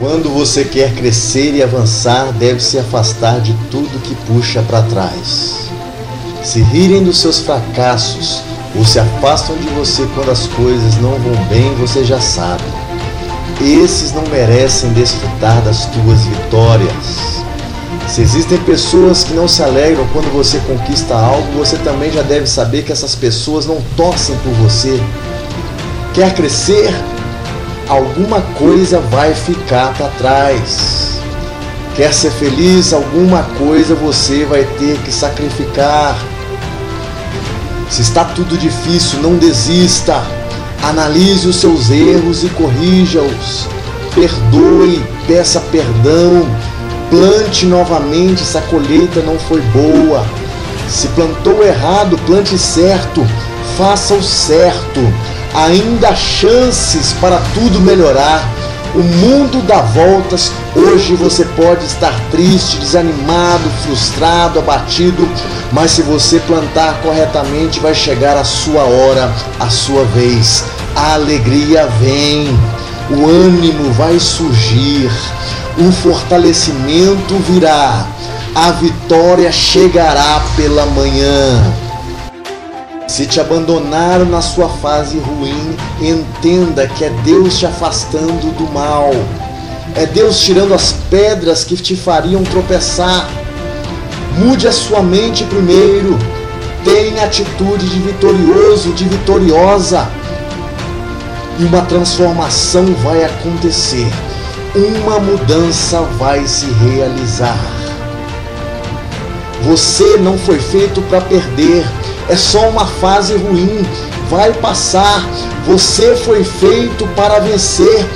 Quando você quer crescer e avançar, deve se afastar de tudo que puxa para trás. Se rirem dos seus fracassos ou se afastam de você quando as coisas não vão bem, você já sabe. Esses não merecem desfrutar das tuas vitórias. Se existem pessoas que não se alegram quando você conquista algo, você também já deve saber que essas pessoas não torcem por você. Quer crescer? Alguma coisa vai ficar para trás. Quer ser feliz? Alguma coisa você vai ter que sacrificar. Se está tudo difícil, não desista. Analise os seus erros e corrija-os. Perdoe, peça perdão. Plante novamente se a colheita não foi boa. Se plantou errado, plante certo. Faça o certo. Ainda há chances para tudo melhorar. O mundo dá voltas. Hoje você pode estar triste, desanimado, frustrado, abatido, mas se você plantar corretamente, vai chegar a sua hora, a sua vez. A alegria vem, o ânimo vai surgir, o fortalecimento virá, a vitória chegará pela manhã. Se te abandonaram na sua fase ruim, entenda que é Deus te afastando do mal. É Deus tirando as pedras que te fariam tropeçar. Mude a sua mente primeiro. Tenha atitude de vitorioso, de vitoriosa. E uma transformação vai acontecer. Uma mudança vai se realizar. Você não foi feito para perder é só uma fase ruim, vai passar. Você foi feito para vencer.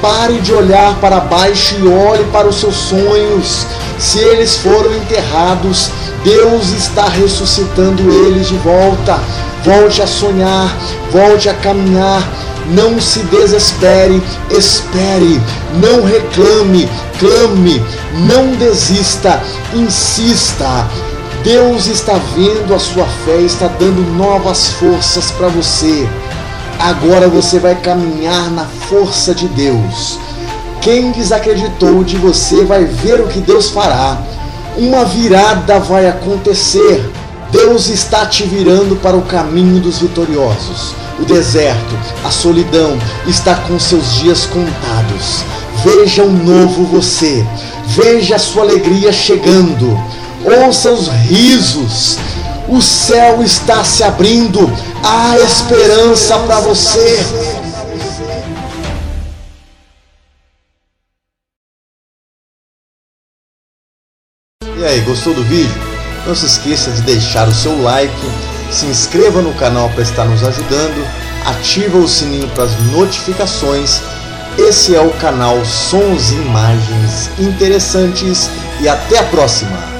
Pare de olhar para baixo e olhe para os seus sonhos. Se eles foram enterrados, Deus está ressuscitando eles de volta. Volte a sonhar, volte a caminhar. Não se desespere, espere, não reclame, clame, não desista, insista. Deus está vendo a sua fé, está dando novas forças para você. Agora você vai caminhar na força de Deus. Quem desacreditou de você vai ver o que Deus fará. Uma virada vai acontecer. Deus está te virando para o caminho dos vitoriosos. O deserto, a solidão está com seus dias contados. Veja um novo você. Veja a sua alegria chegando ouça os risos. O céu está se abrindo, há esperança para você. E aí, gostou do vídeo? Não se esqueça de deixar o seu like, se inscreva no canal para estar nos ajudando, ativa o sininho para as notificações. Esse é o canal Sons e Imagens Interessantes e até a próxima!